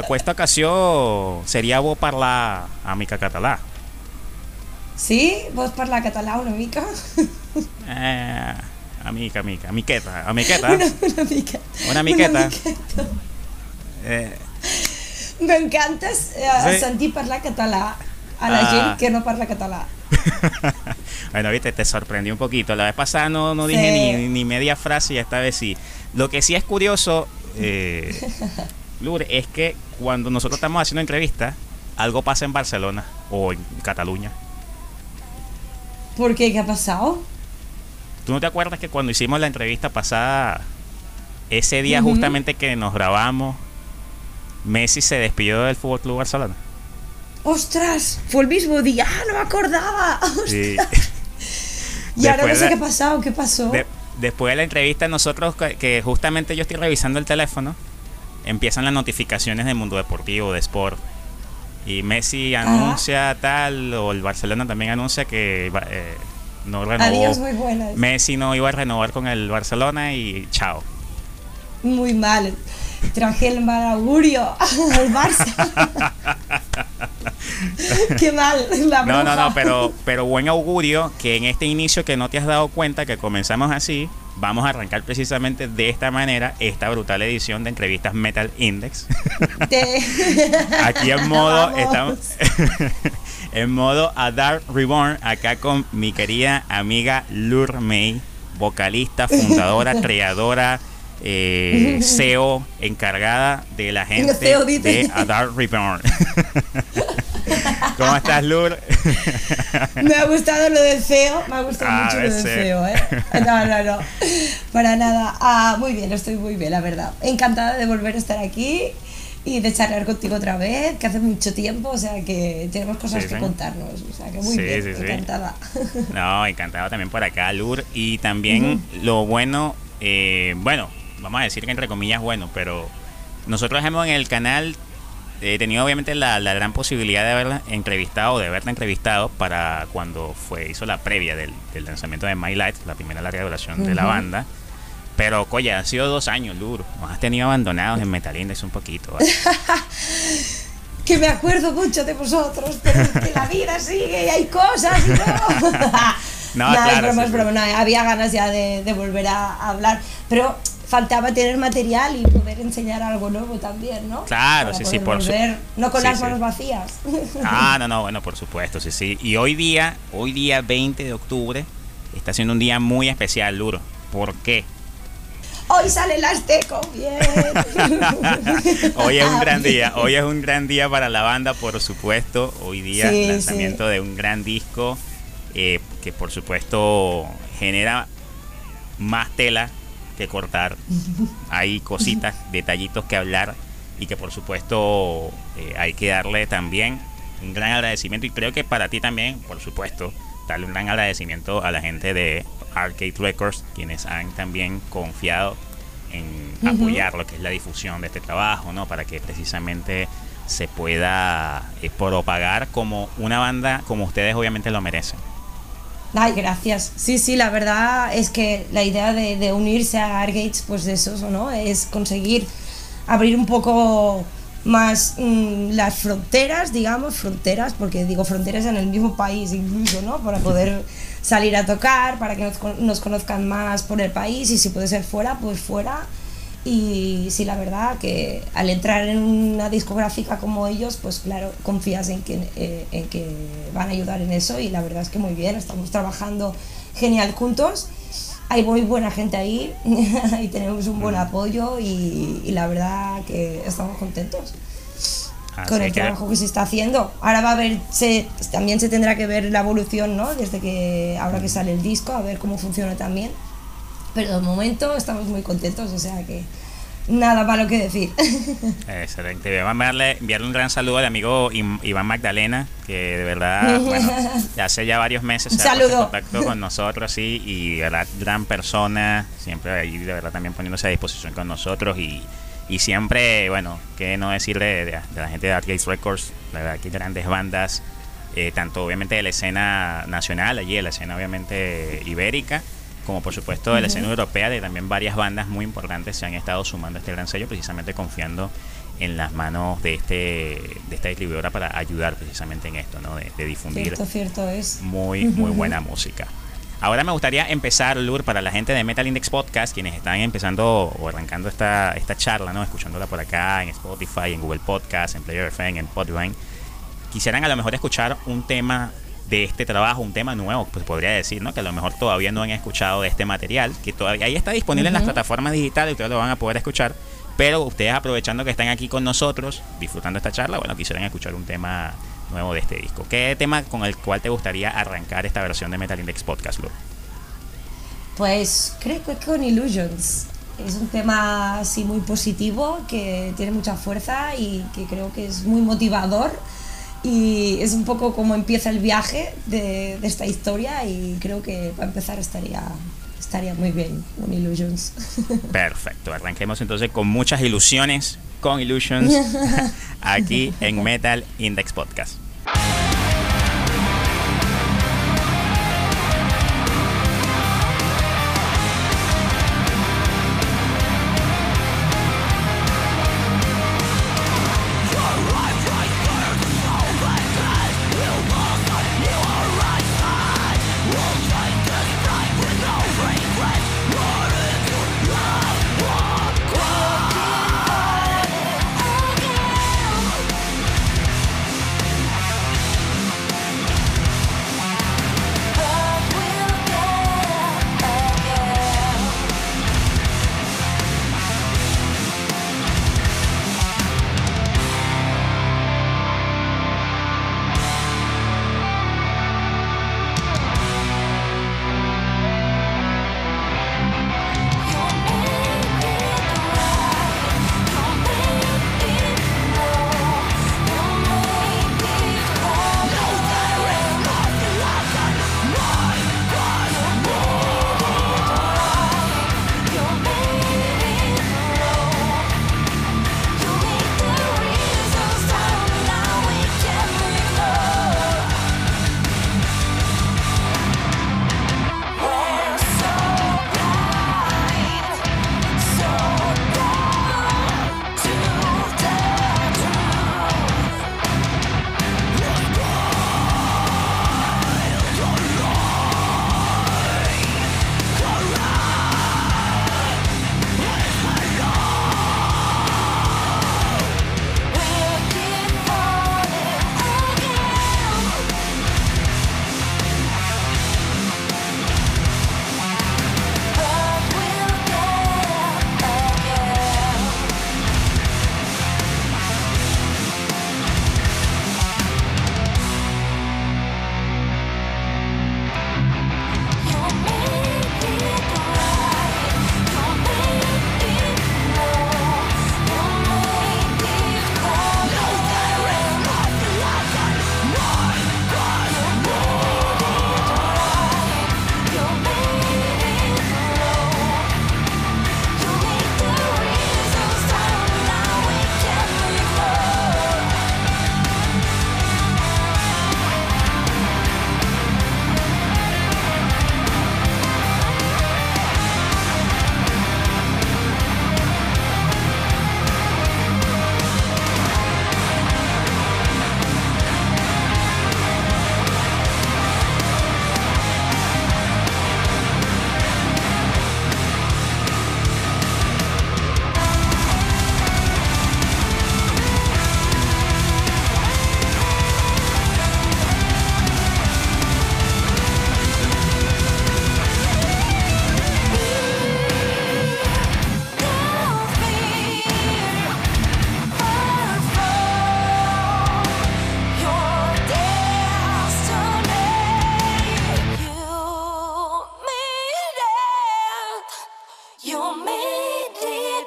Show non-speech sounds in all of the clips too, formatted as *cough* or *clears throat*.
Aquesta ocasió seria bo parlar a mica català. Sí? Vols parlar català una mica? Eh, amica, amica, miqueta, amiqueta. Una, una miqueta. Una miqueta. Una miqueta. Eh, M'encanta eh, Sí. sentir parlar català a la Ah. gent que no parla català. *laughs* bueno, viste, te sorprendí un poquito. La vez pasada no, no Sí. dije ni, ni media frase y esta vez sí. Lo que sí es curioso, eh, *laughs* Lure, es que cuando nosotros estamos haciendo entrevistas, algo pasa en Barcelona o en Cataluña. ¿Por qué? ¿Qué ha pasado? ¿Tú no te acuerdas que cuando hicimos la entrevista pasada, ese día justamente que nos grabamos, Messi se despidió del Fútbol Club Barcelona? ¡Ostras! Fue el mismo día. ¡Ah, no me acordaba! *laughs* Sí. Y ahora no sé qué ha pasado. ¿Qué pasó? De- después de la entrevista, nosotros, que justamente yo estoy revisando el teléfono, empiezan las notificaciones del mundo deportivo, de sport. Y Messi anuncia tal, o el Barcelona también anuncia que eh, no renovó. Adiós, muy buenas. Messi no iba a renovar con el Barcelona y chao. Muy mal. Traje *laughs* el mal augurio al Barça. *laughs* Qué mal. La No, no, no, pero, pero buen augurio que en este inicio que no te has dado cuenta que comenzamos así, vamos a arrancar precisamente de esta manera esta brutal edición de entrevistas Metal Index. *laughs* Aquí en modo, Vamos. estamos *laughs* en modo A Dark Reborn, acá con mi querida amiga Lur May, vocalista, fundadora, *laughs* creadora, eh, CEO, encargada de la gente CEO dice. de A Dark Reborn. *laughs* ¿Cómo estás, Lur? *laughs* Me ha gustado lo del feo, me ha gustado Ah, mucho lo del feo, ¿eh? No, no, no, para nada. Ah, muy bien, estoy muy bien, la verdad. Encantada de volver a estar aquí y de charlar contigo otra vez, que hace mucho tiempo, o sea que tenemos cosas Sí, que sí. contarnos, o sea que muy Sí, bien, sí, sí. encantada. *laughs* No, encantado también por acá, Lur. Y también lo bueno, eh, bueno, vamos a decir que entre comillas bueno, pero nosotros hemos en el canal eh, tenido obviamente la, la gran posibilidad de haberla entrevistado, de haberla entrevistado para cuando fue hizo la previa del, del lanzamiento de My Light, la primera larga duración de la banda. Pero, coño, han sido dos años, Lur. Nos has tenido abandonados en Metal Index un poquito. ¿vale? *laughs* que me acuerdo mucho de vosotros, pero que la vida sigue y hay cosas y *laughs* no. No, Nah, claro, es broma, sí, es sí. broma, no, había ganas ya de, de volver a, a hablar, pero faltaba tener material y poder enseñar algo nuevo también, ¿no? Claro, Para sí, sí, por su- volver, No con sí, las sí. manos vacías. Ah, no, no, *laughs* bueno, por supuesto, sí, sí. Y hoy día, hoy día 20 de octubre, está siendo un día muy especial, Luro. ¿Por qué? Hoy sale el Azteco, bien. *laughs* Hoy es un gran día, hoy es un gran día para la banda, por supuesto. Hoy día Sí, lanzamiento de un gran disco eh, que por supuesto genera más tela que cortar. Hay cositas, detallitos que hablar y que por supuesto eh, hay que darle también un gran agradecimiento y creo que para ti también, por supuesto, darle un gran agradecimiento a la gente de Arcade Records, quienes han también confiado en apoyar lo que es la difusión de este trabajo, ¿no? Para que precisamente se pueda eh, propagar como una banda como ustedes obviamente lo merecen. Ay, gracias. Sí, sí, la verdad es que la idea de, de unirse a Argates, pues de eso, ¿no? Es conseguir abrir un poco más mm, las fronteras, digamos, fronteras, porque digo fronteras en el mismo país incluso, ¿no? Para poder salir a tocar, para que nos, nos conozcan más por el país y si puede ser fuera, pues fuera. Y sí, la verdad que al entrar en una discográfica como ellos, pues claro, confías en que, eh, en que van a ayudar en eso y la verdad es que muy bien, estamos trabajando genial juntos. Hay muy buena gente ahí *laughs* y tenemos un buen apoyo y, y la verdad que estamos contentos con Así el que- trabajo que se está haciendo. Ahora va a haber, se, también se tendrá que ver la evolución, ¿no? Desde que ahora que sale el disco, a ver cómo funciona también. Pero de momento estamos muy contentos, o sea que nada malo que decir. *laughs* Excelente. Vamos a enviarle, enviarle un gran saludo al amigo Iván Magdalena, que de verdad, bueno, *laughs* hace ya varios meses se ha contacto con *laughs* nosotros, sí, y de verdad, gran persona, siempre ahí de verdad también poniéndose a disposición con nosotros y, y siempre, bueno, qué no decirle de, de la gente de Arcade Records, la verdad que grandes bandas, eh, tanto obviamente de la escena nacional, allí de la escena obviamente ibérica, como por supuesto de la escena europea, de también varias bandas muy importantes se han estado sumando a este gran sello, precisamente confiando en las manos de este de esta distribuidora para ayudar precisamente en esto, ¿no? De, difundir cierto, cierto es. muy muy buena música. Ahora me gustaría empezar, Lur, para la gente de Metal Index Podcast, quienes están empezando o arrancando esta, esta charla, ¿no? Escuchándola por acá en Spotify, en Google Podcast, en Player FM, en Podvine. Quisieran a lo mejor escuchar un tema de este trabajo, un tema nuevo, pues podría decir, ¿no? Que a lo mejor todavía no han escuchado de este material, que todavía ahí está disponible en las plataformas digitales, ustedes lo van a poder escuchar, pero ustedes aprovechando que están aquí con nosotros, disfrutando esta charla, bueno, quisieran escuchar un tema nuevo de este disco. ¿Qué tema con el cual te gustaría arrancar esta versión de Metal Index Podcast, Lu? Pues creo que con Illusions. Es un tema así muy positivo, que tiene mucha fuerza y que creo que es muy motivador. Y es un poco como empieza el viaje de, de esta historia y creo que para empezar estaría, estaría muy bien con Illusions. *laughs* Perfecto, arranquemos entonces con muchas ilusiones, con Illusions, *laughs* aquí en Metal Index Podcast.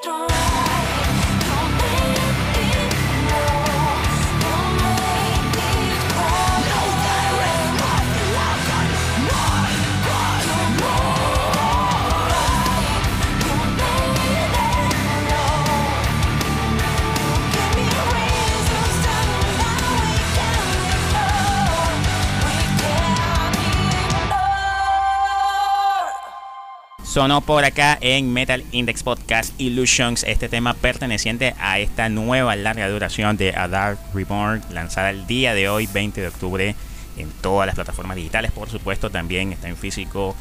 don't sonó por acá en Metal Index Podcast Illusions, este tema perteneciente a esta nueva larga duración de A Reborn, lanzada el día de hoy, 20 de octubre, en todas las plataformas digitales, por supuesto, también está en físico,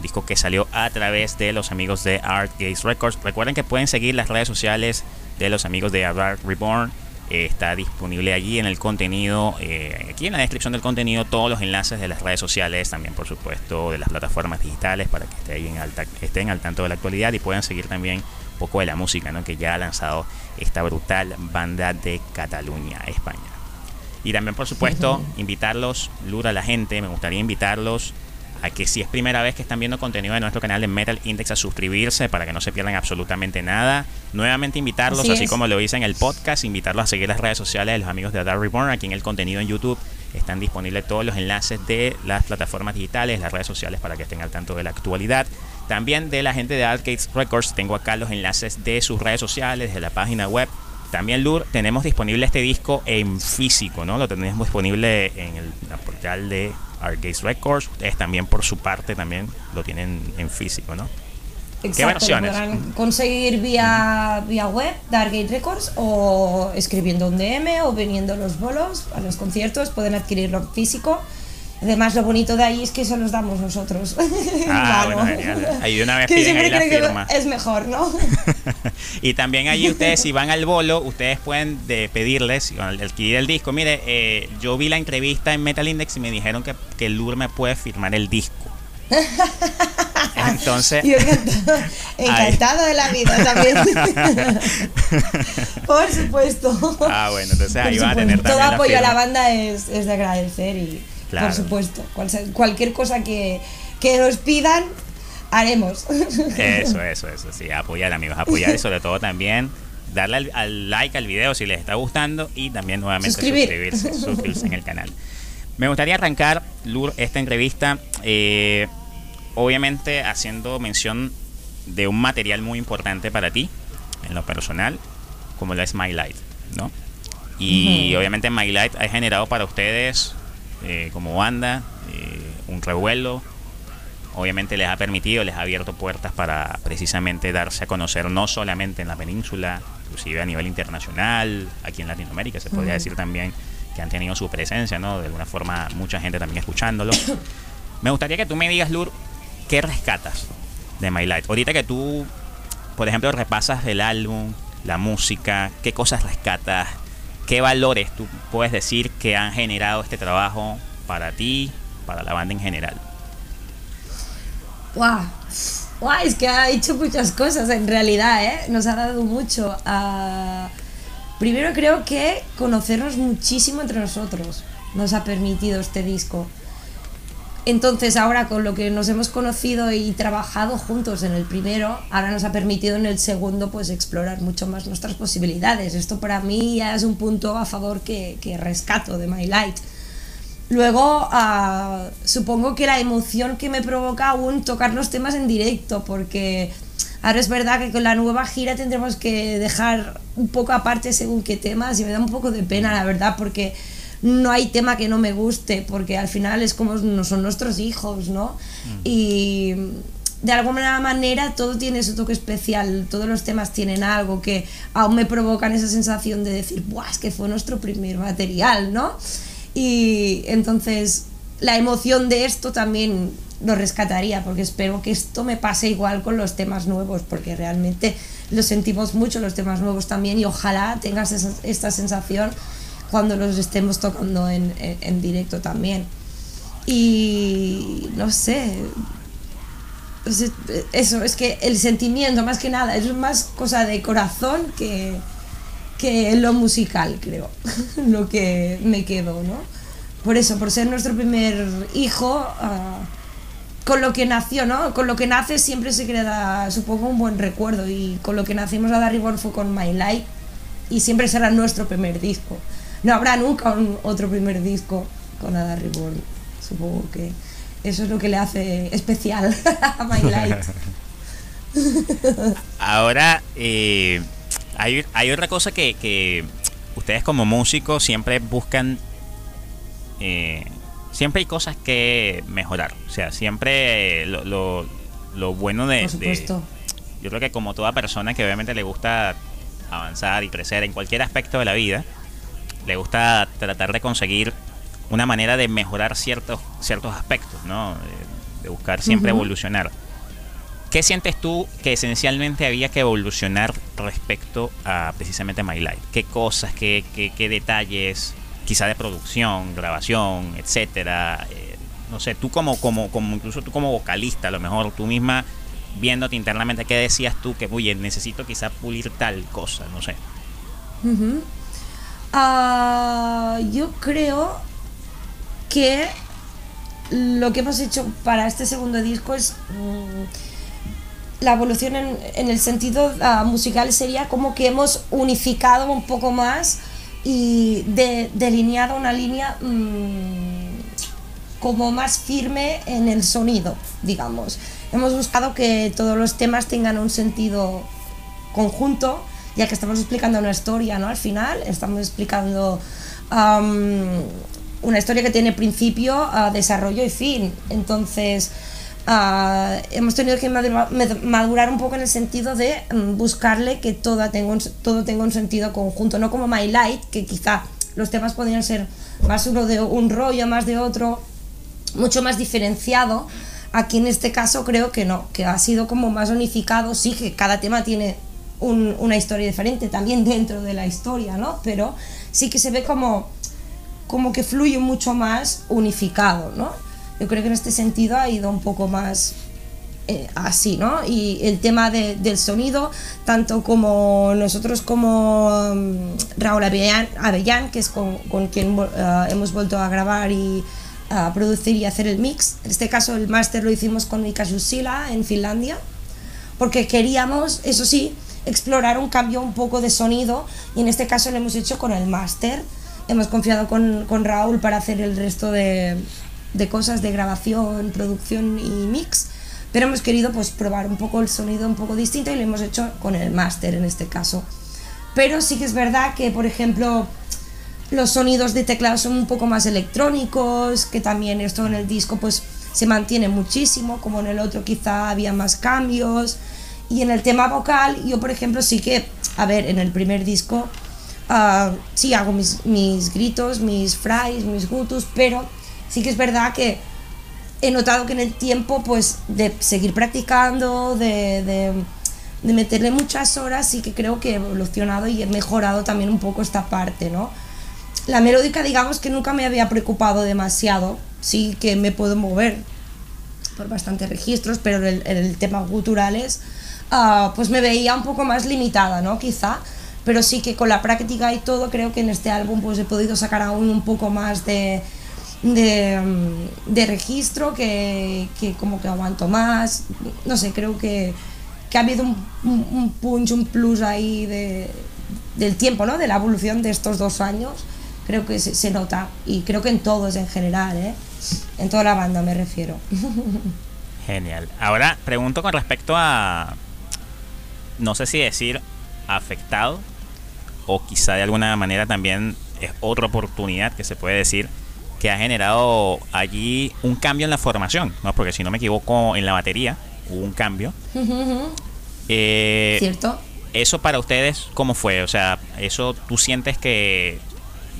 disco que salió a través de los amigos de Art Gaze Records. Recuerden que pueden seguir las redes sociales de los amigos de A Reborn eh, está disponible allí en el contenido, eh, aquí en la descripción del contenido, todos los enlaces de las redes sociales, también por supuesto de las plataformas digitales para que estén, alta, estén al tanto de la actualidad y puedan seguir también un poco de la música ¿no? que ya ha lanzado esta brutal banda de Cataluña, España. Y también por supuesto invitarlos, Lura, a la gente, me gustaría invitarlos a que si es primera vez que están viendo contenido de nuestro canal de Metal Index a suscribirse para que no se pierdan absolutamente nada. Nuevamente invitarlos, así, como lo hice en el podcast, invitarlos a seguir las redes sociales de los amigos de Dark Reborn, aquí en el contenido en YouTube están disponibles todos los enlaces de las plataformas digitales, las redes sociales para que estén al tanto de la actualidad. También de la gente de Arcades Records, tengo acá los enlaces de sus redes sociales, de la página web. También, Lur, tenemos disponible este disco en físico, ¿no? Lo tenemos disponible en el portal de Arcade Records. Ustedes también por su parte también lo tienen en físico, ¿no? Exacto, ¿Qué versiones? podrán conseguir vía, vía web Dargate Records o escribiendo un DM o viniendo los bolos a los conciertos, pueden adquirirlo en físico. Además, lo bonito de ahí es que eso los damos nosotros. *laughs* Ah, bueno, genial. Ahí de una vez piden ahí la firma. es mejor, ¿no? *laughs* y también allí ustedes, si van al bolo, ustedes pueden de pedirles, adquirir el disco, mire, eh, yo vi la entrevista en Metal Index y me dijeron que, que Lur me puede firmar el disco. *laughs* Entonces. encantado de la vida también. Por supuesto. Ah, bueno, entonces ahí van a tener Todo apoyo a la banda es, es de agradecer y por supuesto. cualquier cosa que, que nos pidan, haremos. Eso, eso, eso. Sí, apoyar, amigos. Apoyar y sobre todo también darle al, like al video si les está gustando y también nuevamente suscribirse, suscribirse en el canal. Me gustaría arrancar, Lur, esta entrevista, eh, obviamente haciendo mención de un material muy importante para ti, en lo personal, como lo es My Light, ¿no? Y obviamente My Light ha generado para ustedes eh, como banda, eh, un revuelo. Obviamente les ha permitido, les ha abierto puertas para precisamente darse a conocer no solamente en la península, inclusive a nivel internacional, aquí en Latinoamérica, se podría decir también que han tenido su presencia, ¿no? De alguna forma, mucha gente también escuchándolo. *coughs* me gustaría que tú me digas, Lur, ¿qué rescatas de My Life? Ahorita que tú, por ejemplo, repasas el álbum, la música, ¿qué cosas rescatas? ¿Qué valores tú puedes decir que han generado este trabajo para ti, para la banda en general? ¡Wow! Es que ha hecho muchas cosas en realidad, ¿eh? Nos ha dado mucho. a... Primero creo que conocernos muchísimo entre nosotros nos ha permitido este disco. Entonces ahora con lo que nos hemos conocido y trabajado juntos en el primero, ahora nos ha permitido en el segundo pues explorar mucho más nuestras posibilidades. Esto para mí ya es un punto a favor que, rescato de My Light. Luego ah, supongo que la emoción que me provoca aún tocar los temas en directo, porque ahora es verdad que con la nueva gira tendremos que dejar un poco aparte según qué temas y me da un poco de pena la verdad porque no hay tema que no me guste, porque al final es como no son nuestros hijos, ¿no? Mm. Y de alguna manera todo tiene su toque especial, todos los temas tienen algo que aún me provocan esa sensación de decir, ¡buah! Es que fue nuestro primer material, ¿no? Y entonces la emoción de esto también lo rescataría, porque espero que esto me pase igual con los temas nuevos, porque realmente lo sentimos mucho los temas nuevos también y ojalá tengas esta sensación cuando los estemos tocando en, en, directo también. Y no sé, eso, es que el sentimiento más que nada es más cosa de corazón que, que lo musical, creo, *laughs* lo que me quedo, ¿no? Por eso, por ser nuestro primer hijo, ah, con lo que nació, ¿no? Con lo que nace siempre se queda, supongo, un buen recuerdo y con lo que nacimos a Darry fue con My Life y siempre será nuestro primer disco no habrá nunca un, otro primer disco con Ada Reborn. Supongo que eso es lo que le hace especial *laughs* a My Light. *laughs* Ahora, eh, hay, otra cosa que, ustedes como músicos siempre buscan. Eh, siempre hay cosas que mejorar. O sea, siempre lo, lo bueno de, Por supuesto. Yo creo que como toda persona que obviamente le gusta avanzar y crecer en cualquier aspecto de la vida, le gusta tratar de conseguir una manera de mejorar ciertos, ciertos aspectos, ¿no? De, buscar siempre evolucionar. ¿Qué sientes tú que esencialmente había que evolucionar respecto a precisamente My Life? ¿Qué cosas, qué, qué, detalles, quizá de producción, grabación, etcétera? Eh, no sé, tú como, como, como, incluso tú como vocalista, a lo mejor tú misma viéndote internamente, ¿qué decías tú que, oye, necesito quizá pulir tal cosa? No sé. Ah, yo creo que lo que hemos hecho para este segundo disco es mm, la evolución en, el sentido ah, musical sería como que hemos unificado un poco más y delineado una línea mm, como más firme en el sonido, digamos. Hemos buscado que todos los temas tengan un sentido conjunto, ya que estamos explicando una historia, ¿no? Al final estamos explicando una historia que tiene principio, desarrollo y fin. Entonces, ah, hemos tenido que madurar, un poco en el sentido de mm, buscarle que todo tenga, un, todo tenga un sentido conjunto, no como My Light, que quizá los temas podrían ser más uno de un rollo, más de otro, mucho más diferenciado. Aquí en este caso creo que no, que ha sido como más unificado, sí que cada tema tiene una historia diferente también dentro de la historia, ¿no? Pero sí que se ve como, como que fluye mucho más unificado, ¿no? Yo creo que en este sentido ha ido un poco más eh, así, ¿no? Y el tema del sonido, tanto como nosotros como um, Raúl Avellán, que es con, con quien uh, hemos vuelto a grabar y a producir y hacer el mix. En este caso el máster lo hicimos con Mika Jusila en Finlandia, porque queríamos, eso sí, explorar un cambio un poco de sonido y en este caso lo hemos hecho con el máster. Hemos confiado con, con, Raúl para hacer el resto de, de, cosas de grabación, producción y mix, pero hemos querido pues probar un poco el sonido un poco distinto y lo hemos hecho con el máster en este caso. Pero sí que es verdad que, por ejemplo, los sonidos de teclado son un poco más electrónicos, que también esto en el disco pues se mantiene muchísimo, como en el otro quizá había más cambios. Y en el tema vocal, yo por ejemplo sí que, a ver, en el primer disco uh, sí hago mis, mis gritos, mis fries, mis gutus, pero sí que es verdad que he notado que en el tiempo pues de seguir practicando, de, de, meterle muchas horas, sí que creo que he evolucionado y he mejorado también un poco esta parte, ¿no? la melódica, digamos que nunca me había preocupado demasiado. Sí que me puedo mover por bastantes registros, pero en el, tema guturales, uh, pues me veía un poco más limitada, ¿no? Quizá. Pero sí que con la práctica y todo, creo que en este álbum pues he podido sacar aún un poco más de, de, mm, registro, que, que, como que aguanto más. No sé, creo que, que ha habido un, un, punch, un plus ahí de, del tiempo, ¿no? De la evolución de estos dos años creo que se, nota y creo que en todos en general, ¿eh? en toda la banda me refiero. *laughs* Genial. Ahora pregunto con respecto a, no sé si decir afectado o quizá de alguna manera también es otra oportunidad que se puede decir que ha generado allí un cambio en la formación, ¿no? Porque si no me equivoco en la batería hubo un cambio. Eh, Cierto. Eso para ustedes, ¿cómo fue? O sea, eso tú sientes que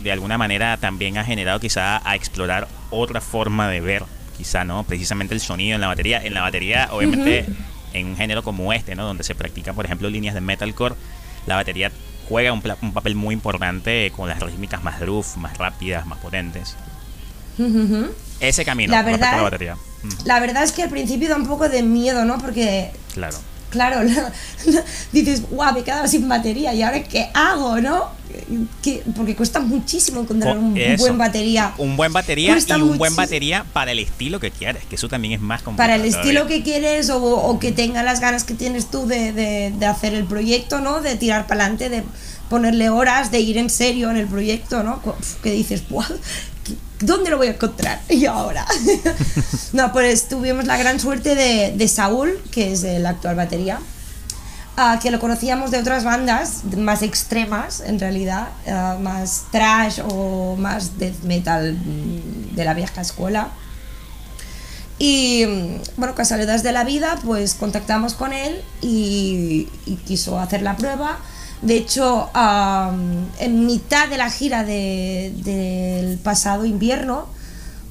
de alguna manera también ha generado quizá a explorar otra forma de ver, quizá, ¿no? Precisamente el sonido en la batería. En la batería, obviamente, en un género como este, ¿no? Donde se practican, por ejemplo, líneas de metalcore, la batería juega un, papel muy importante con las rítmicas más groove, más rápidas, más potentes. Ese camino la verdad, la batería. La verdad es que al principio da un poco de miedo, ¿no? Porque claro claro, *laughs* dices, guau, me he quedado sin batería y ahora qué hago, ¿no? porque cuesta muchísimo encontrar un buen batería. Un buen batería y un buen batería para el estilo que quieres, que eso también es más complicado. Para el estilo que quieres o, que tenga las ganas que tienes tú de, hacer el proyecto, ¿no? De tirar para adelante, de ponerle horas, de ir en serio en el proyecto, ¿no? Que dices, ¿dónde lo voy a encontrar? *laughs* Y ahora. *laughs* no, pues tuvimos la gran suerte de, Saúl, que es el actual batería, ah, que lo conocíamos de otras bandas más extremas, en realidad, ah, más trash o más death metal mm, de la vieja escuela. Y bueno, casualidades de la vida, pues contactamos con él y quiso hacer la prueba. De hecho, am, en mitad de la gira de- del pasado invierno,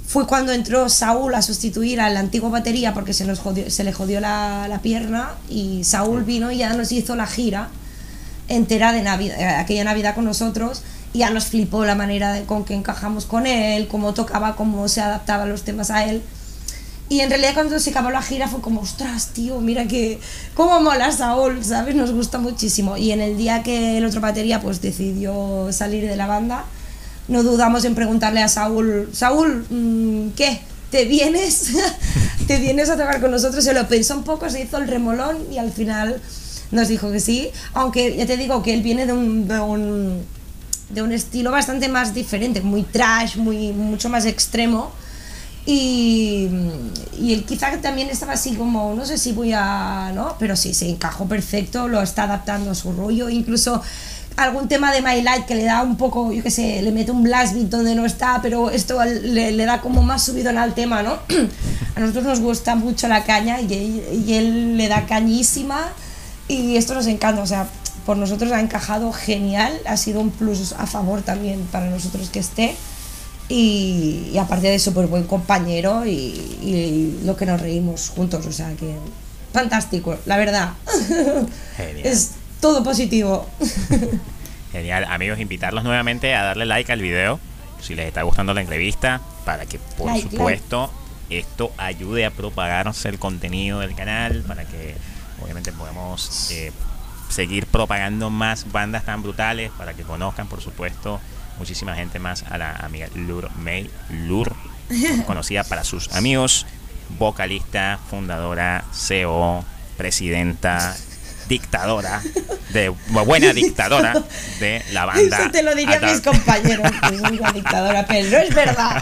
fue cuando entró Saúl a sustituir al antiguo batería porque se, nos jodió- se le jodió la, la pierna y Saúl vino y ya nos hizo la gira entera de Navidad, eh, aquella Navidad con nosotros y ya nos flipó la manera de- con que encajamos con él, cómo tocaba, cómo se adaptaban los temas a él. Y en realidad cuando se acabó la gira fue como, ostras, tío, mira que, cómo mola Saúl, ¿sabes? Nos gusta muchísimo. Y en el día que el otro batería pues decidió salir de la banda, no dudamos en preguntarle a Saúl, Saúl, mm, ¿qué? ¿Te vienes? *laughs* ¿Te vienes a tocar con nosotros? Se lo pensó un poco, se hizo el remolón y al final nos dijo que sí. Aunque ya te digo que él viene de un, de un, de un estilo bastante más diferente, muy trash, muy, mucho más extremo. Y, y él quizá también estaba así como, no sé si voy a, ¿no? Pero sí, se encajó perfecto, lo está adaptando a su rollo, incluso algún tema de My Light que le da un poco, yo qué sé, le mete un blast beat donde no está, pero esto le, le da como más subidón al tema, ¿no? *clears throat* a nosotros nos gusta mucho la caña y él, y él le da cañísima y esto nos encanta, o sea, por nosotros ha encajado genial, ha sido un plus a favor también para nosotros que esté y, y aparte de súper buen compañero y, y lo que nos reímos juntos, o sea que fantástico, la verdad. Genial. es todo positivo. Genial, amigos, invitarlos nuevamente a darle like al video si les está gustando la entrevista para que por Like, supuesto esto ayude a propagarse el contenido del canal para que obviamente podamos eh, seguir propagando más bandas tan brutales para que conozcan por supuesto muchísima gente más a la amiga Lur May Lur *laughs* conocida para sus amigos vocalista fundadora CEO presidenta dictadora de buena dictadora de la banda Eso te lo diría a Adult. mis compañeros, que soy una dictadora, pero no es verdad,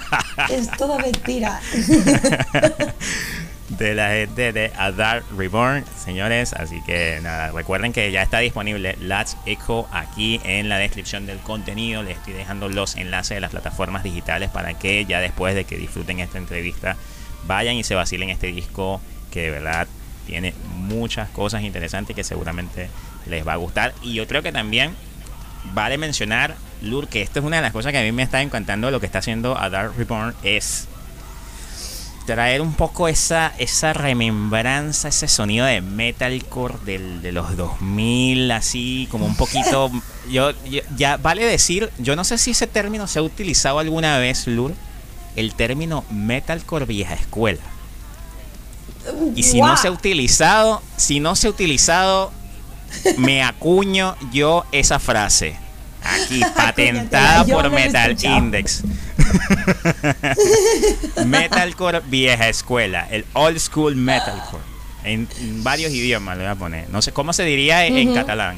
es todo mentira. *laughs* de la gente de Adar Reborn, señores. Así que nada, recuerden que ya está disponible Let's Echo aquí en la descripción del contenido. Les estoy dejando los enlaces de las plataformas digitales para que ya después de que disfruten esta entrevista vayan y se vacilen este disco que de verdad tiene muchas cosas interesantes que seguramente les va a gustar. Y yo creo que también vale mencionar, Lur, que esto es una de las cosas que a mí me está encantando lo que está haciendo Adar Reborn es traer un poco esa, esa remembranza, ese sonido de metalcore del, de los 2000, así como un poquito... *laughs* yo, yo- Ya vale decir, yo no sé si ese término se ha utilizado alguna vez, Lur, el término metalcore vieja escuela. Y si no se ha utilizado, si no se ha utilizado, me *laughs* acuño yo esa frase. Aquí, patentada por Metal escuchado. Index. *laughs* Metalcore vieja escuela, el old school metalcore. En, en varios idiomas lo voy a poner. No sé cómo se diría en, catalán.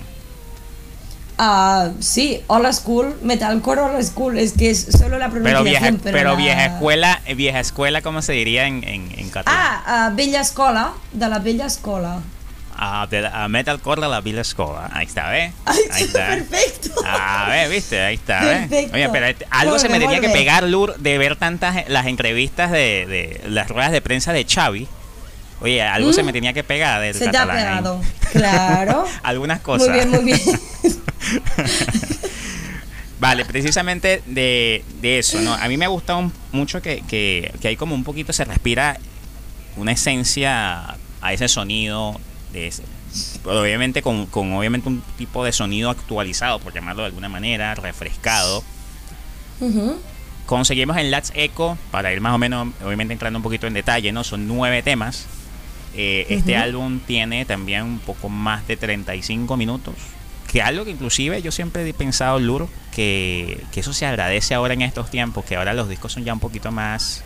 Ah, sí, old school, metalcore old school, es que es solo la Pero pronunciación. vieja, pero la- vieja escuela, vieja escuela, ¿cómo se diría en, en, catalán? Ah, ah, Bella Escola, de la Bella Escola. Ah, de la- metalcore de la Villa Escoba. Ahí está, ¿ves? Ay, Ahí está. perfecto. A ver, viste, ahí está, ¿ves? Oye, pero este- algo se me tenía que pegar, Lur, de ver tantas eh, las entrevistas de, de las ruedas de prensa de Xavi. Oye, algo Mm. se me tenía que pegar del Se te ha pegado, *laughs* claro. Algunas cosas. Muy bien, muy bien. *laughs* Vale, precisamente de, de eso, ¿no? A mí me ha gustado un- mucho que, que, que hay como un poquito, se respira una esencia a ese sonido, de ese- obviamente con, con obviamente un tipo de sonido actualizado, por llamarlo de alguna manera, refrescado. Conseguimos en Let's Echo, para ir más o menos, obviamente entrando un poquito en detalle, ¿no? Son nueve temas. Eh, Este álbum tiene también un poco más de 35 minutos. Que algo que inclusive yo siempre he pensado, Luro, que, que eso se agradece ahora en estos tiempos, que ahora los discos son ya un poquito más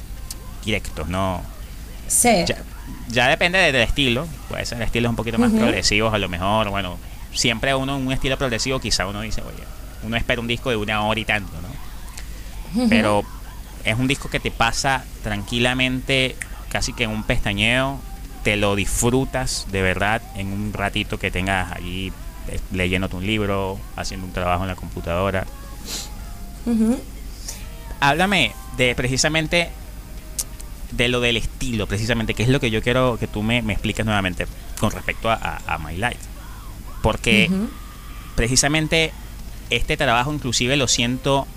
directos, ¿no? Sí. Ya, ya depende del estilo, puede ser estilos un poquito más progresivos a lo mejor, bueno, siempre uno en un estilo progresivo quizá uno dice, oye, uno espera un disco de una hora y tanto, ¿no? Pero es un disco que te pasa tranquilamente, casi que en un pestañeo, te lo disfrutas de verdad en un ratito que tengas allí eh, leyéndote un libro, haciendo un trabajo en la computadora. Háblame de precisamente de lo del estilo, precisamente, que es lo que yo quiero que tú me, me expliques nuevamente con respecto a, a, My Life. Porque precisamente este trabajo inclusive lo siento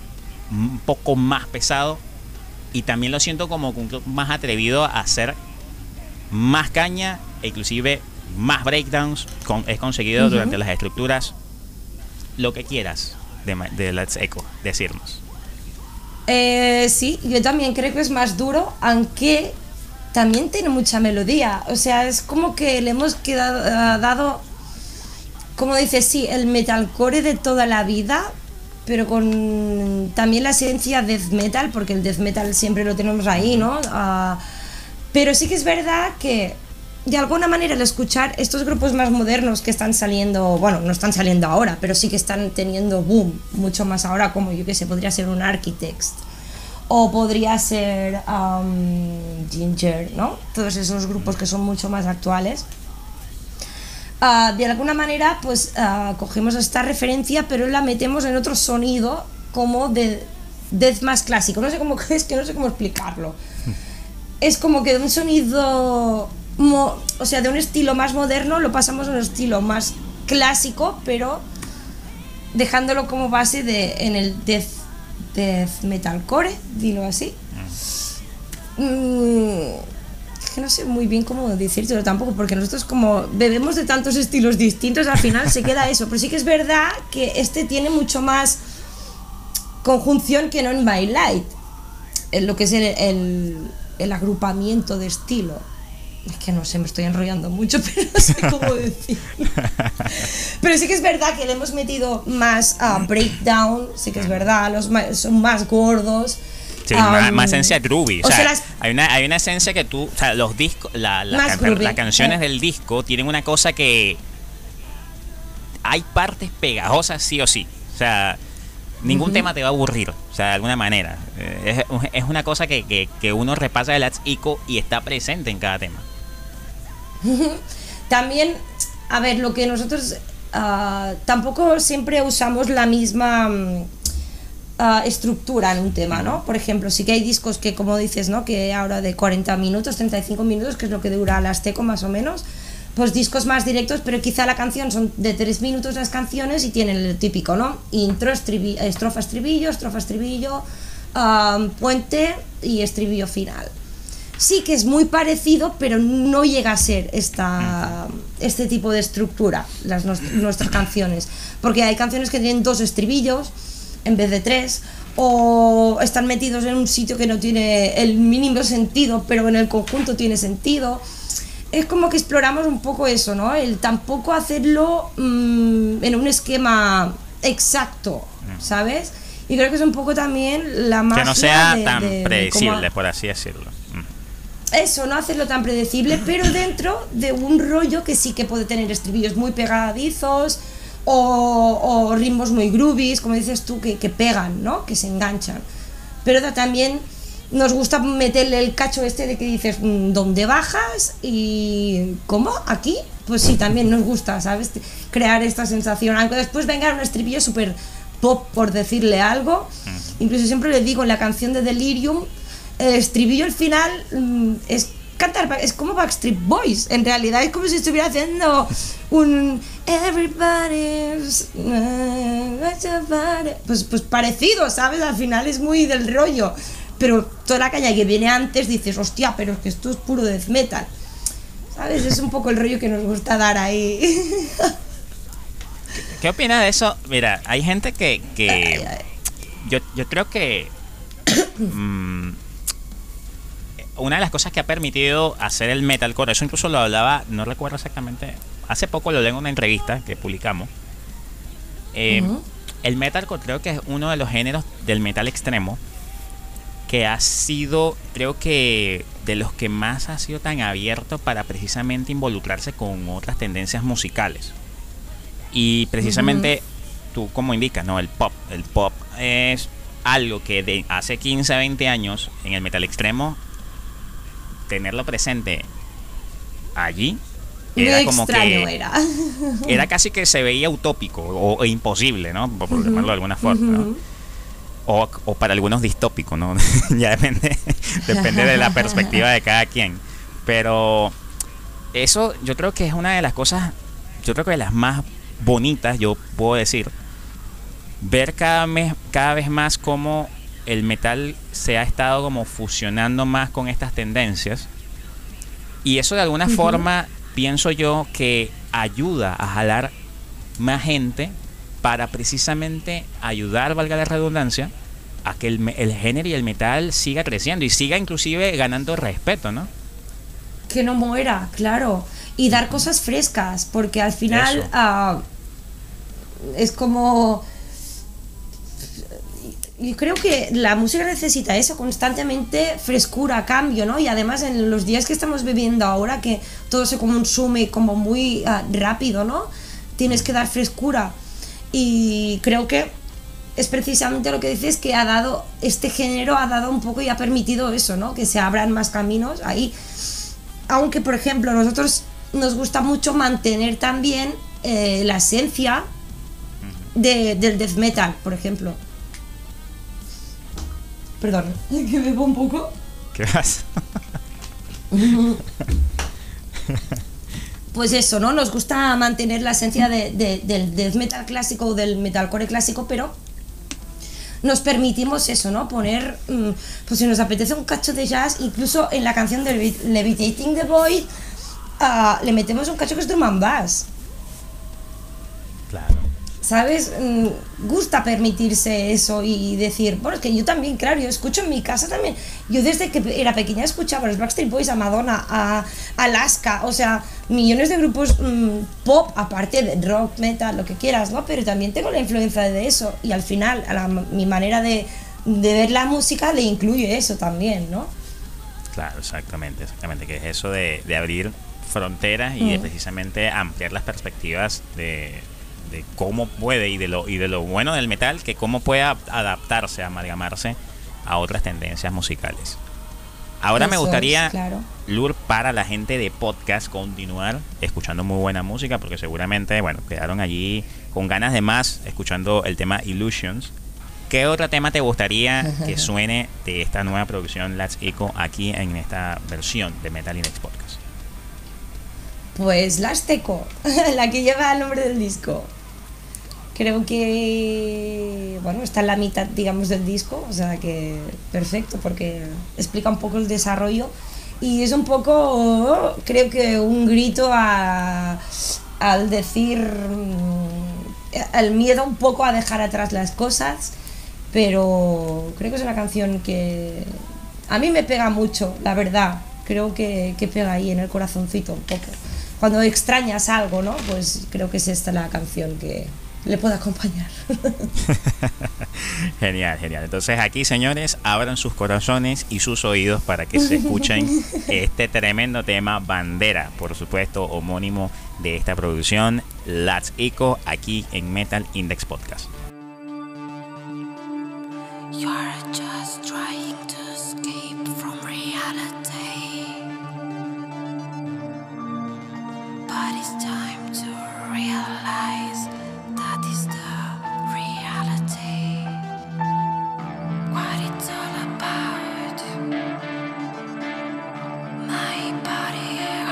un poco más pesado y también lo siento como más atrevido a hacer más caña e inclusive más breakdowns con, he conseguido durante las estructuras lo que quieras de, de Let's Echo decirnos eh, sí, yo también creo que es más duro, aunque también tiene mucha melodía. O sea, es como que le hemos quedado, eh, dado, como dices, sí, el metalcore de toda la vida, pero con también la esencia death metal, porque el death metal siempre lo tenemos ahí, ¿no? Ah, pero sí que es verdad que de alguna manera al escuchar estos grupos más modernos que están saliendo, bueno, no están saliendo ahora, pero sí que están teniendo boom mucho más ahora, como yo que sé, podría ser un Architects o podría ser um, Ginger, ¿no? Todos esos grupos que son mucho más actuales. Ah, de alguna manera, pues ah, cogemos esta referencia, pero la metemos en otro sonido como de death más clásico. No sé cómo *laughs* es que no sé cómo explicarlo. Es como que un sonido o sea, de un estilo más moderno lo pasamos a un estilo más clásico, pero dejándolo como base de, en el death, death metalcore, dilo así. Mm, que no sé muy bien cómo decírtelo tampoco, porque nosotros como bebemos de tantos estilos distintos, al final se queda eso. Pero sí que es verdad que este tiene mucho más conjunción que no en My Light, en lo que es el, el agrupamiento de estilo es que no sé, me estoy enrollando mucho, *laughs* pero no sé cómo *laughs* decir. pero sí que es verdad que le hemos metido más uh, breakdown, sí que es verdad, los son más gordos. Sí, más, esencia groovy. O, sea, hay, una, hay una esencia que tú, o sea, los discos, la, las canciones del disco tienen una cosa que hay partes pegajosas sí o sí. O sea, ningún tema te va a aburrir, o sea, de alguna manera. Eh, es, es una cosa que, que, que, uno repasa de Let's Ico y está presente en cada tema. *laughs* También, a ver, lo que nosotros uh, tampoco siempre usamos la misma uh, estructura en un tema, ¿no? Por ejemplo, sí que hay discos que, como dices, ¿no? Que ahora de 40 minutos, 35 minutos, que es lo que dura la Azteco más o menos, pues discos más directos, pero quizá la canción son de 3 minutos las canciones y tienen el típico, ¿no? Intro, estrofa, estribillo, estrofa, estribillo, uh, puente y estribillo final sí que es muy parecido, pero no llega a ser esta, este tipo de estructura, las, nuestras canciones. Porque hay canciones que tienen dos estribillos en vez de tres, o están metidos en un sitio que no tiene el mínimo sentido, pero en el conjunto tiene sentido. Es como que exploramos un poco eso, ¿no? El tampoco hacerlo mm, en un esquema exacto, ¿sabes? Y creo que es un poco también la más... Que no sea tan predecible, por así decirlo eso, no hacerlo tan predecible, pero *laughs* dentro de un rollo que sí que puede tener estribillos muy pegadizos o, ritmos muy groovies, como dices tú, que, pegan, ¿no? Que se enganchan. Pero también nos gusta meterle el cacho este de que dices, mm, ¿dónde bajas? Y ¿cómo? ¿Aquí? Pues sí, también nos gusta, ¿sabes? Crear esta sensación. Aunque después venga un estribillo súper pop, por decirle algo. Incluso siempre le digo en la canción de Delirium, el estribillo al final mm, es cantar, es como Backstreet Boys, en realidad es como si estuviera haciendo un Everybody's pues, pues parecido, ¿sabes? Al final es muy del rollo, pero toda la caña que viene antes dices, hostia, pero es que esto es puro death metal, ¿sabes? Es un poco el rollo que nos gusta dar ahí. ¿Qué, opinas de eso? Mira, hay gente que, que Yo, yo creo que *coughs* mm, una de las cosas que ha permitido hacer el metalcore, eso incluso lo hablaba, no recuerdo exactamente, hace poco lo leí en una entrevista que publicamos. Eh, el metalcore creo que es uno de los géneros del metal extremo que ha sido, creo que, de los que más ha sido tan abierto para precisamente involucrarse con otras tendencias musicales. Y precisamente, tú como indicas, ¿no? El pop. El pop es algo que de hace 15, 20 años en el metal extremo tenerlo presente allí era como que era. *laughs* era. casi que se veía utópico o, imposible, ¿no? Por, llamarlo de alguna forma. o, o para algunos distópico, ¿no? *laughs* ya depende, *laughs* depende de la perspectiva de cada quien. Pero eso yo creo que es una de las cosas, yo creo que de las más bonitas, yo puedo decir, ver cada vez, cada vez más cómo el metal se ha estado como fusionando más con estas tendencias. Y eso de alguna forma pienso yo que ayuda a jalar más gente para precisamente ayudar, valga la redundancia, a que el, el género y el metal siga creciendo y siga inclusive ganando respeto, ¿no? Que no muera, claro. Y dar cosas frescas, porque al final uh, es como yo creo que la música necesita eso, constantemente frescura, cambio, ¿no? Y además en los días que estamos viviendo ahora, que todo se consume como muy uh, rápido, ¿no? Tienes que dar frescura. Y creo que es precisamente lo que dices que ha dado, este género ha dado un poco y ha permitido eso, ¿no? Que se abran más caminos ahí. Aunque, por ejemplo, nosotros nos gusta mucho mantener también eh, la esencia de, del death metal, por ejemplo. Perdón, que me un poco. ¿Qué pasa? *laughs* pues eso, ¿no? Nos gusta mantener la esencia de, del death metal clásico o del metalcore clásico, pero nos permitimos eso, ¿no? Poner, mm, pues si nos apetece un cacho de jazz, incluso en la canción de Levitating the Void, uh, le metemos un cacho que es drum and bass. Claro. ¿Sabes? Mm, gusta permitirse eso y decir, bueno, es que yo también, claro, yo escucho en mi casa también. Yo desde que era pequeña escuchaba a los Backstreet Boys, a Madonna, a Alaska, o sea, millones de grupos mm, pop, aparte de rock, metal, lo que quieras, ¿no? Pero también tengo la influencia de eso y al final, a mi manera de, de ver la música le incluye eso también, ¿no? Claro, exactamente, exactamente, que es eso de, de abrir fronteras y de mm. precisamente ampliar las perspectivas de, de cómo puede y de lo y de lo bueno del metal que cómo puede adaptarse, amalgamarse a otras tendencias musicales. Ahora me gustaría, Lur, para la gente de podcast, continuar escuchando muy buena música, porque seguramente, bueno, quedaron allí con ganas de más escuchando el tema Illusions. ¿Qué otro tema te gustaría que *laughs* suene de esta nueva producción Let's Echo aquí en esta versión de Metal Index Podcast? Pues Last Echo, *laughs* la que lleva el nombre del disco creo que bueno está en la mitad digamos del disco o sea que perfecto porque explica un poco el desarrollo. Y es un poco creo que un grito a, al decir mm, el miedo un poco a dejar atrás las cosas pero creo que es una canción que a mí me pega mucho la verdad. Creo que, que pega ahí en el corazoncito un poco. Cuando extrañas algo no pues creo que es esta la canción que le pueda acompañar. *laughs* genial, genial. Entonces aquí, señores, abran sus corazones y sus oídos para que se escuchen *laughs* este tremendo tema, Bandera, por supuesto, homónimo de esta producción, Lats Eco, aquí en Metal Index Podcast. You're just trying to escape from reality. But it's time to realize. body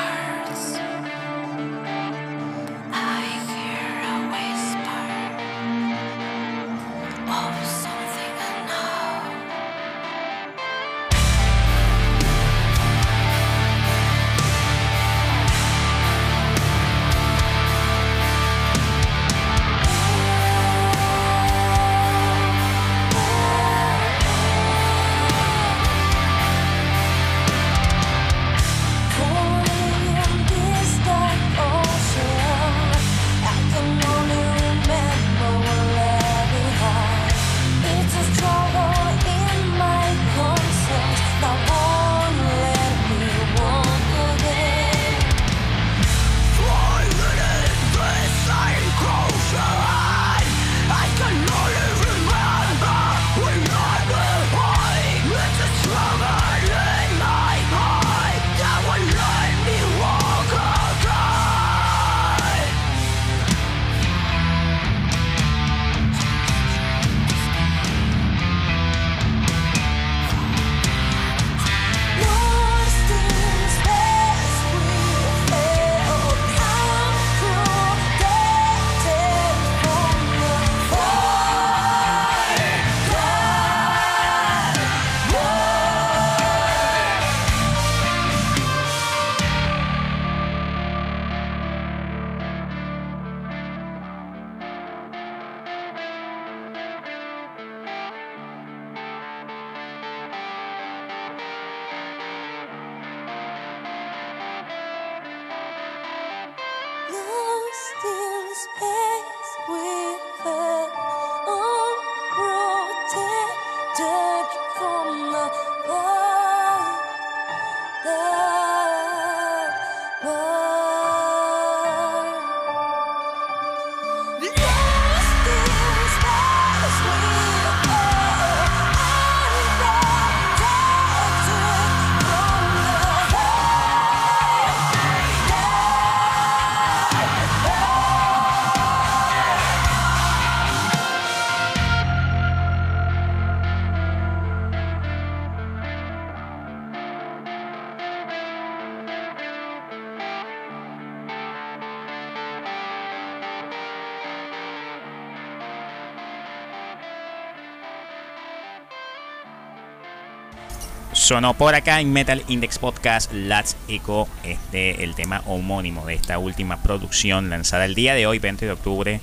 sonó por acá en Metal Index Podcast Let's Echo, este el tema homónimo de esta última producción lanzada el día de hoy, 20 de octubre,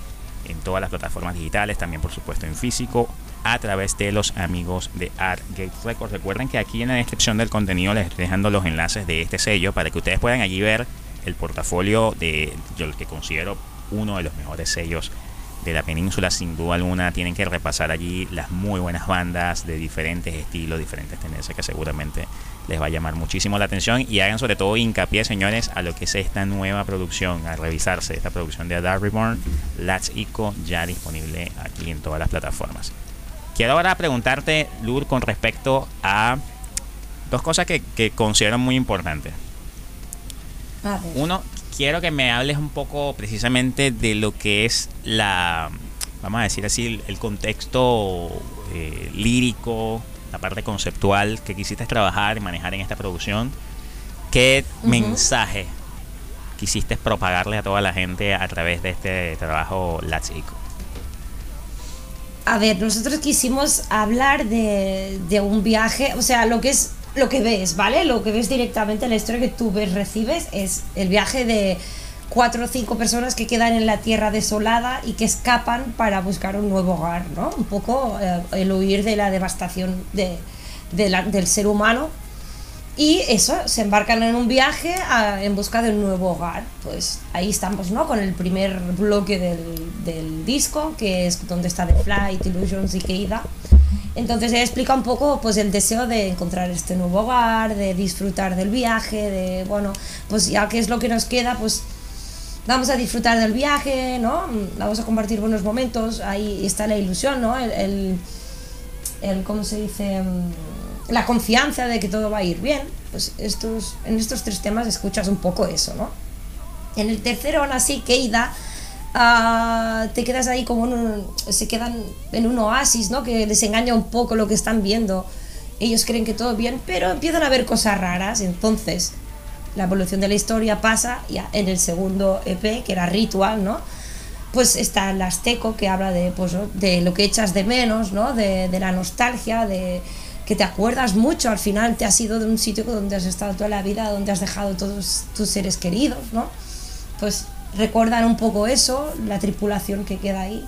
en todas las plataformas digitales, también por supuesto en físico, a través de los amigos de Artgate Records. Recuerden que aquí en la descripción del contenido les estoy dejando los enlaces de este sello para que ustedes puedan allí ver el portafolio de yo que considero uno de los mejores sellos de la península, sin duda alguna, tienen que repasar allí las muy buenas bandas de diferentes estilos, diferentes tendencias que seguramente les va a llamar muchísimo la atención y hagan sobre todo hincapié, señores, a lo que es esta nueva producción, a revisarse esta producción de Dark Reborn, Let's Eco, ya disponible aquí en todas las plataformas. Quiero ahora preguntarte, Lur, con respecto a dos cosas que, que considero muy importantes. Uno, quiero que me hables un poco precisamente de lo que es la, vamos a decir así, el, contexto eh, lírico, la parte conceptual que quisiste trabajar y manejar en esta producción. ¿Qué mensaje quisiste propagarle a toda la gente a través de este trabajo Lachico? A ver, nosotros quisimos hablar de, de un viaje, o sea, lo que es lo que ves, ¿vale? Lo que ves directamente, la historia que tú ves, recibes, es el viaje de cuatro o cinco personas que quedan en la tierra desolada y que escapan para buscar un nuevo hogar, ¿no? Un poco eh, el huir de la devastación de, del ser humano. Y eso, se embarcan en un viaje en busca de un nuevo hogar. Pues ahí estamos, ¿no? Con el primer bloque del, del disco, que es donde está The Flight, Illusions y Keida. Entonces ella explica un poco pues el deseo de encontrar este nuevo hogar, de disfrutar del viaje, de bueno, pues ya que es lo que nos queda, pues vamos a disfrutar del viaje, ¿no? Vamos a compartir buenos momentos, ahí está la ilusión, ¿no? El, el, ¿cómo se dice? La confianza de que todo va a ir bien. Pues estos, en estos tres temas escuchas un poco eso, ¿no? En el tercero, aún así, Keida Ah, te quedas ahí como se quedan en un oasis, ¿no? Que les engaña un poco lo que están viendo. Ellos creen que todo bien, pero empiezan a ver cosas raras. Entonces, la evolución de la historia pasa ya en el segundo EP, que era Ritual, ¿no? Pues está el Azteco, que habla de, pues, de lo que echas de menos, ¿no? De la nostalgia, de que te acuerdas mucho, al final te has ido de un sitio donde has estado toda la vida, donde has dejado todos tus seres queridos, ¿no? Pues recuerdan un poco eso, la tripulación que queda ahí.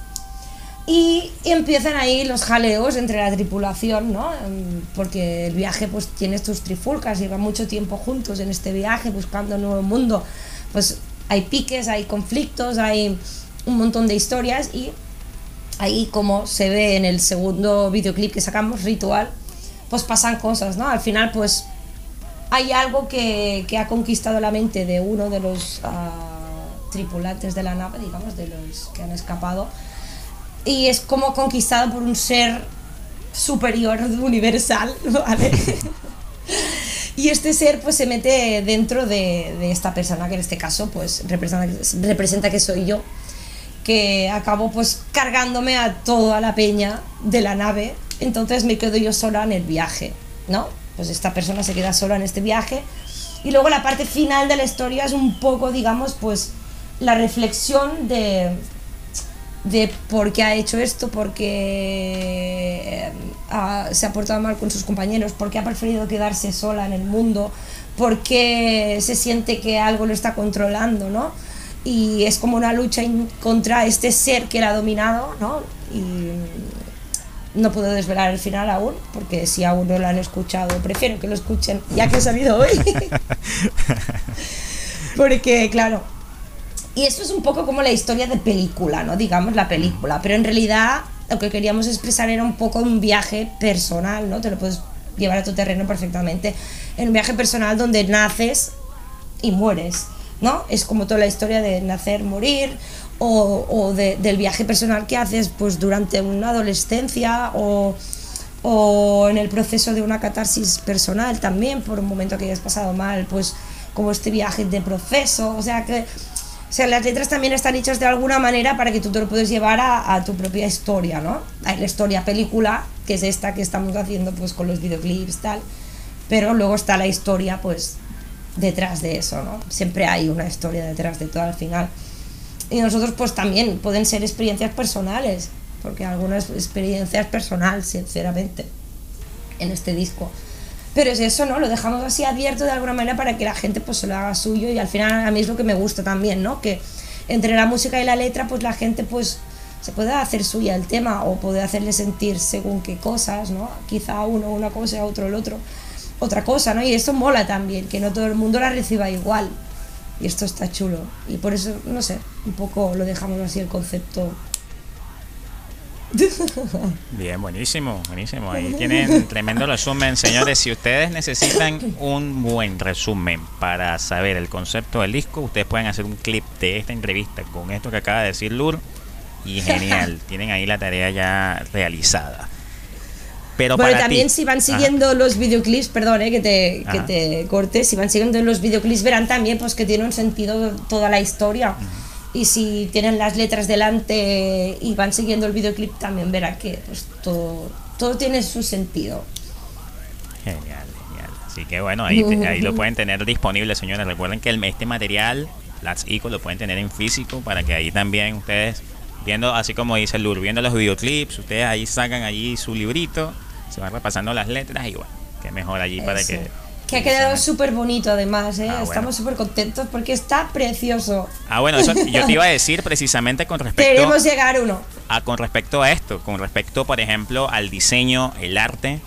Y empiezan ahí los jaleos entre la tripulación, ¿no? Em, porque el viaje pues tiene tus trifulcas, llevan mucho tiempo juntos en este viaje buscando un nuevo mundo. Pues hay piques, hay conflictos, hay un montón de historias y ahí como se ve en el segundo videoclip que sacamos, Ritual, pues pasan cosas, ¿no? Al final pues hay algo que, que ha conquistado la mente de uno de los... Ah, tripulantes de la nave, digamos, de los que han escapado. Y es como conquistado por un ser superior *laughs* universal, ¿vale? *laughs* y este ser pues se mete dentro de, esta persona que en este caso pues representa, representa que soy yo que acabo pues cargándome a toda la peña de la nave entonces me quedo yo sola en el viaje no pues esta persona se queda sola en este viaje y luego la parte final de la historia es un poco digamos pues la reflexión de, de por qué ha hecho esto, por qué eh, se ha portado mal con sus compañeros, por qué ha preferido quedarse sola en el mundo, por qué se siente que algo lo está controlando, ¿no? Y es como una lucha contra este ser que la ha dominado, ¿no? Y no puedo desvelar el final aún, porque si aún no lo han escuchado, prefiero que lo escuchen ya que ha salido hoy. *laughs* porque, claro, y eso es un poco como la historia de película, ¿no? Digamos la película, pero en realidad lo que queríamos expresar era un poco un viaje personal, ¿no? Te lo puedes llevar a tu terreno perfectamente. En un viaje personal donde naces y mueres, ¿no? Es como toda la historia de nacer, morir, o, o del viaje personal que haces pues durante una adolescencia o, o en el proceso de una catarsis personal también, por un momento que hayas pasado mal, pues como este viaje de proceso, o sea que o sea, las letras también están hechas de alguna manera para que tú te lo puedes llevar a, tu propia historia, ¿no? Hay la historia película, que es esta que estamos haciendo pues con los videoclips tal, pero luego está la historia pues detrás de eso, ¿no? Siempre hay una historia detrás de todo al final. Y nosotros pues también pueden ser experiencias personales, porque algunas experiencias personales, sinceramente, en este disco. Pero es eso, ¿no? Lo dejamos así abierto de alguna manera para que la gente pues se lo haga suyo y al final a mí es lo que me gusta también, ¿no? Que entre la música y la letra pues la gente pues se puede hacer suya el tema o puede hacerle sentir según qué cosas, ¿no? Quizá uno una cosa, otro el otro otra cosa, ¿no? Y eso mola también, que no todo el mundo la reciba igual. Y esto está chulo. Y por eso, no sé, un poco lo dejamos así el concepto. *laughs* Bien, buenísimo, buenísimo. Ahí tienen tremendo resumen, señores. Si ustedes necesitan un buen resumen para saber el concepto del disco, ustedes pueden hacer un clip de esta entrevista con esto que acaba de decir Lur. Y genial, *laughs* tienen ahí la tarea ya realizada. Pero bueno, también si van siguiendo los videoclips, perdón eh, que, te, que te corte, si van siguiendo los videoclips verán también pues que tiene un sentido toda la historia. Y si tienen las letras delante y van siguiendo el videoclip también verán que pues todo, todo tiene su sentido. Genial, genial. Así que bueno, ahí, ahí lo pueden tener disponible, señores. Recuerden que el, este material, las ICO, lo pueden tener en físico para que ahí también ustedes, viendo, así como dice Lur, viendo los videoclips, ustedes ahí sacan allí su librito se van repasando las letras y bueno, que mejor allí para que... Que ha quedado súper bonito además, ¿eh? Ah, estamos súper contentos porque está precioso. Ah, bueno, eso yo te iba a *laughs* decir precisamente con respecto... Queremos llegar uno. A, con respecto a esto, con respecto, por ejemplo, al diseño, el arte.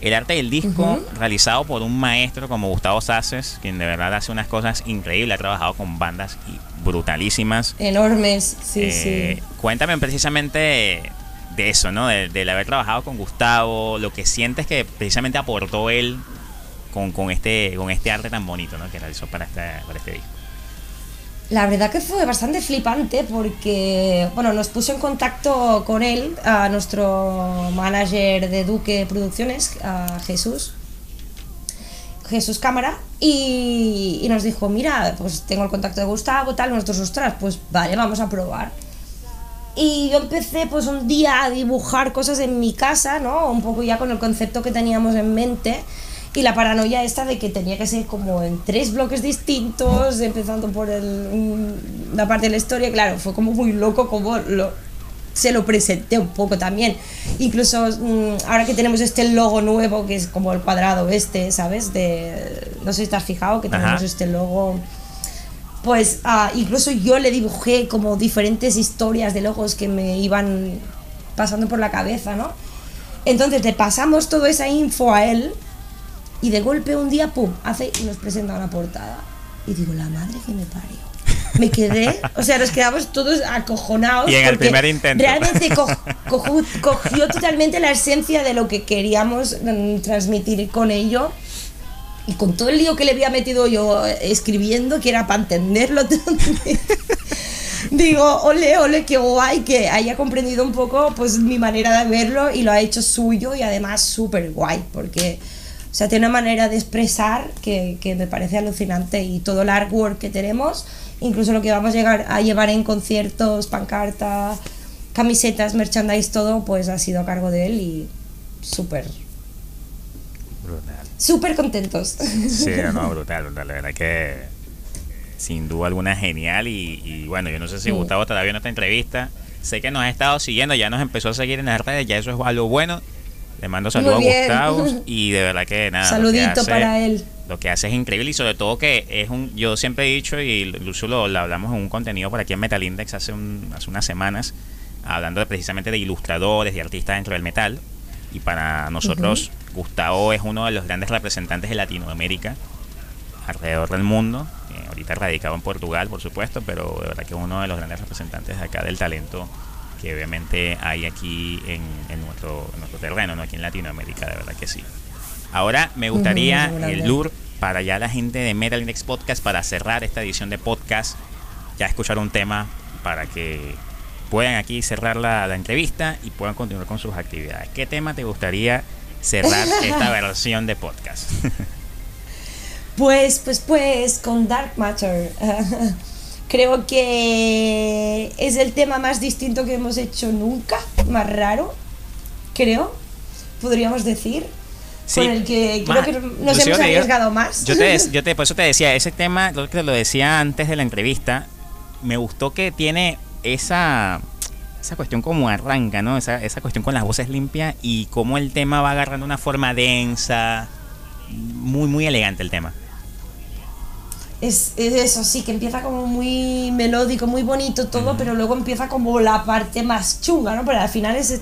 El arte del disco realizado por un maestro como Gustavo Saces, quien de verdad hace unas cosas increíbles, ha trabajado con bandas brutalísimas. Enormes, sí, eh, sí. Cuéntame precisamente de eso, ¿no? De, haber trabajado con Gustavo, lo que sientes que precisamente aportó él con, este, con este arte tan bonito, ¿no? Que realizó para este, para este disco. La verdad que fue bastante flipante porque, bueno, nos puso en contacto con él, a nuestro manager de Duque Producciones, a Jesús, Jesús Cámara, y, y, nos dijo, mira, pues tengo el contacto de Gustavo, tal, nosotros, ostras, pues vale, vamos a probar. Y yo empecé pues un día a dibujar cosas en mi casa, ¿no? Un poco ya con el concepto que teníamos en mente y la paranoia esta de que tenía que ser como en tres bloques distintos, empezando por el, la parte de la historia, claro, fue como muy loco como lo, se lo presenté un poco también. Incluso mm, ahora que tenemos este logo nuevo, que es como el cuadrado este, ¿sabes? De, no sé si te has fijado que tenemos este logo pues ah, incluso yo le dibujé como diferentes historias de logos que me iban pasando por la cabeza, ¿no? Entonces le pasamos toda esa info a él y de golpe un día, ¡pum!, hace y nos presenta una portada. Y digo, la madre que me parió. Me quedé, o sea, nos quedamos todos acojonados. Y en el primer intento. Realmente cogió totalmente la esencia de lo que queríamos mm, transmitir con ello y con todo el lío que le había metido yo escribiendo, que era para entenderlo *laughs* digo, ole, ole, qué guay que haya comprendido un poco pues mi manera de verlo y lo ha hecho suyo y además súper guay, porque o sea, tiene una manera de expresar que, que, me parece alucinante y todo el artwork que tenemos, incluso lo que vamos a llegar a llevar en conciertos, pancartas, camisetas, merchandise, todo, pues ha sido a cargo de él y súper súper contentos. Sí, no, *laughs* brutal, brutal. La verdad que sin duda alguna genial. Y, bueno, yo no sé si Gustavo todavía en esta entrevista. Sé que nos ha estado siguiendo, ya nos empezó a seguir en las redes, ya eso es algo bueno. Le mando saludos a Gustavo *laughs* y de verdad que nada. Saludito para él. Lo que hace es increíble y sobre todo que es un. Yo siempre he dicho y incluso lo, hablamos en un contenido por aquí en Metal Index hace, hace unas semanas, hablando de, precisamente de ilustradores y artistas dentro del metal. Y para nosotros, Gustavo es uno de los grandes representantes de Latinoamérica alrededor del mundo. Eh, ahorita radicado en Portugal, por supuesto, pero de verdad que es uno de los grandes representantes de acá del talento que obviamente hay aquí en, nuestro, nuestro terreno, ¿no? aquí en Latinoamérica, de verdad que sí. Ahora me gustaría, el Lur, para ya la gente de Metal Index Podcast, para cerrar esta edición de podcast, ya escuchar un tema para que puedan aquí cerrar la, la entrevista y puedan continuar con sus actividades. ¿Qué tema te gustaría cerrar esta versión de podcast? *laughs* pues, pues, pues, con Dark Matter. *laughs* Creo que es el tema más distinto que hemos hecho nunca, más raro, creo, podríamos decir. con el que creo que nos hemos arriesgado más. Yo te, *laughs* yo te, por eso te decía, ese tema, lo que lo decía antes de la entrevista, me gustó que tiene esa esa cuestión como arranca, ¿no? Esa, esa cuestión con las voces limpias y cómo el tema va agarrando una forma densa, muy, muy elegante el tema. Es, eso, sí, que empieza como muy melódico, muy bonito todo, pero luego empieza como la parte más chunga, ¿no? Pero al final es,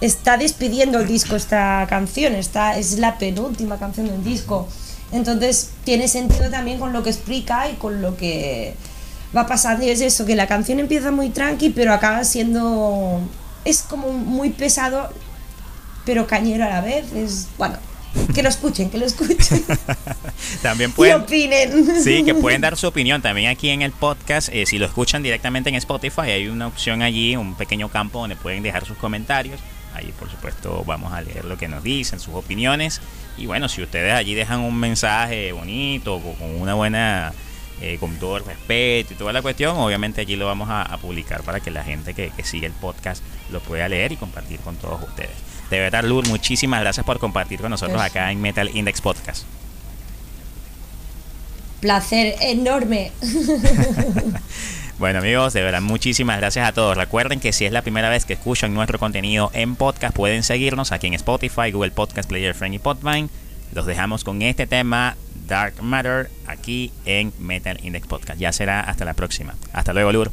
está despidiendo el disco esta canción, está, es la penúltima canción del disco. Entonces tiene sentido también con lo que explica y con lo que va pasando. Y es eso, que la canción empieza muy tranqui, pero acaba siendo... Es como muy pesado, pero cañero a la vez. Es, bueno, que lo escuchen, que lo escuchen. *laughs* también pueden. Y opinen. Sí, que pueden dar su opinión también aquí en el podcast. Eh, si lo escuchan directamente en Spotify, hay una opción allí, un pequeño campo donde pueden dejar sus comentarios. Ahí, por supuesto, vamos a leer lo que nos dicen, sus opiniones. Y bueno, si ustedes allí dejan un mensaje bonito, con una buena. Eh, con todo el respeto y toda la cuestión, obviamente allí lo vamos a, publicar para que la gente que, que sigue el podcast lo pueda leer y compartir con todos ustedes. De verdad, Lur, muchísimas gracias por compartir con nosotros acá en Metal Index Podcast. Placer enorme. *laughs* Bueno amigos, de verdad muchísimas gracias a todos. Recuerden que si es la primera vez que escuchan nuestro contenido en podcast, pueden seguirnos aquí en Spotify, Google Podcast Player Friendly Podvine. Los dejamos con este tema Dark Matter aquí en Metal Index Podcast. Ya será hasta la próxima. Hasta luego, Lur.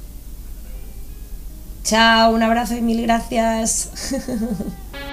Chao, un abrazo y mil gracias. *laughs*